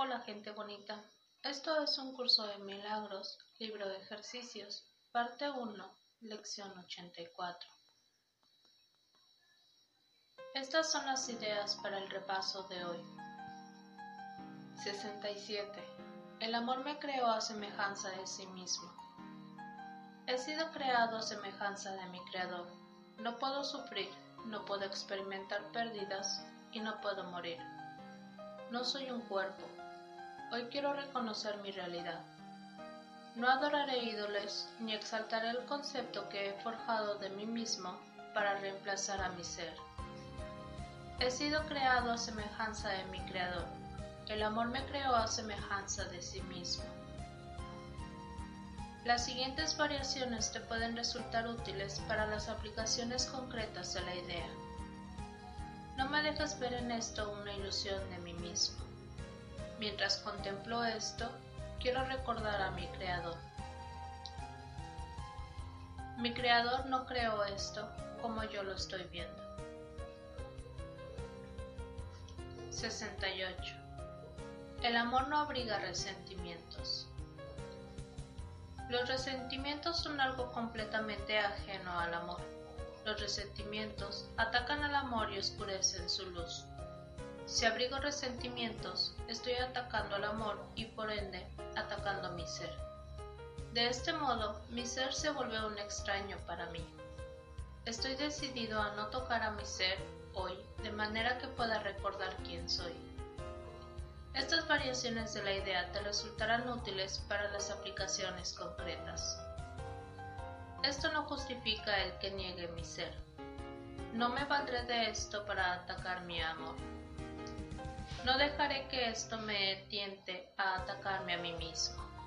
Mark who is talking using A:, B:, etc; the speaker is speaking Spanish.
A: Hola gente bonita, esto es un curso de milagros, libro de ejercicios, parte 1, lección 84. Estas son las ideas para el repaso de hoy. 67. El amor me creó a semejanza de sí mismo. He sido creado a semejanza de mi creador. No puedo sufrir, no puedo experimentar pérdidas y no puedo morir. No soy un cuerpo. Hoy quiero reconocer mi realidad. No adoraré ídolos ni exaltaré el concepto que he forjado de mí mismo para reemplazar a mi ser. He sido creado a semejanza de mi Creador. El amor me creó a semejanza de sí mismo. Las siguientes variaciones te pueden resultar útiles para las aplicaciones concretas de la idea. No me dejes ver en esto una ilusión de mí mismo. Mientras contemplo esto, quiero recordar a mi Creador. Mi Creador no creó esto como yo lo estoy viendo. 68. El amor no abriga resentimientos. Los resentimientos son algo completamente ajeno al amor. Los resentimientos atacan al amor y oscurecen su luz. Si abrigo resentimientos, estoy atacando al amor y por ende atacando mi ser. De este modo, mi ser se vuelve un extraño para mí. Estoy decidido a no tocar a mi ser hoy de manera que pueda recordar quién soy. Estas variaciones de la idea te resultarán útiles para las aplicaciones concretas. Esto no justifica el que niegue mi ser. No me valdré de esto para atacar mi amor. No dejaré que esto me tiente a atacarme a mí mismo.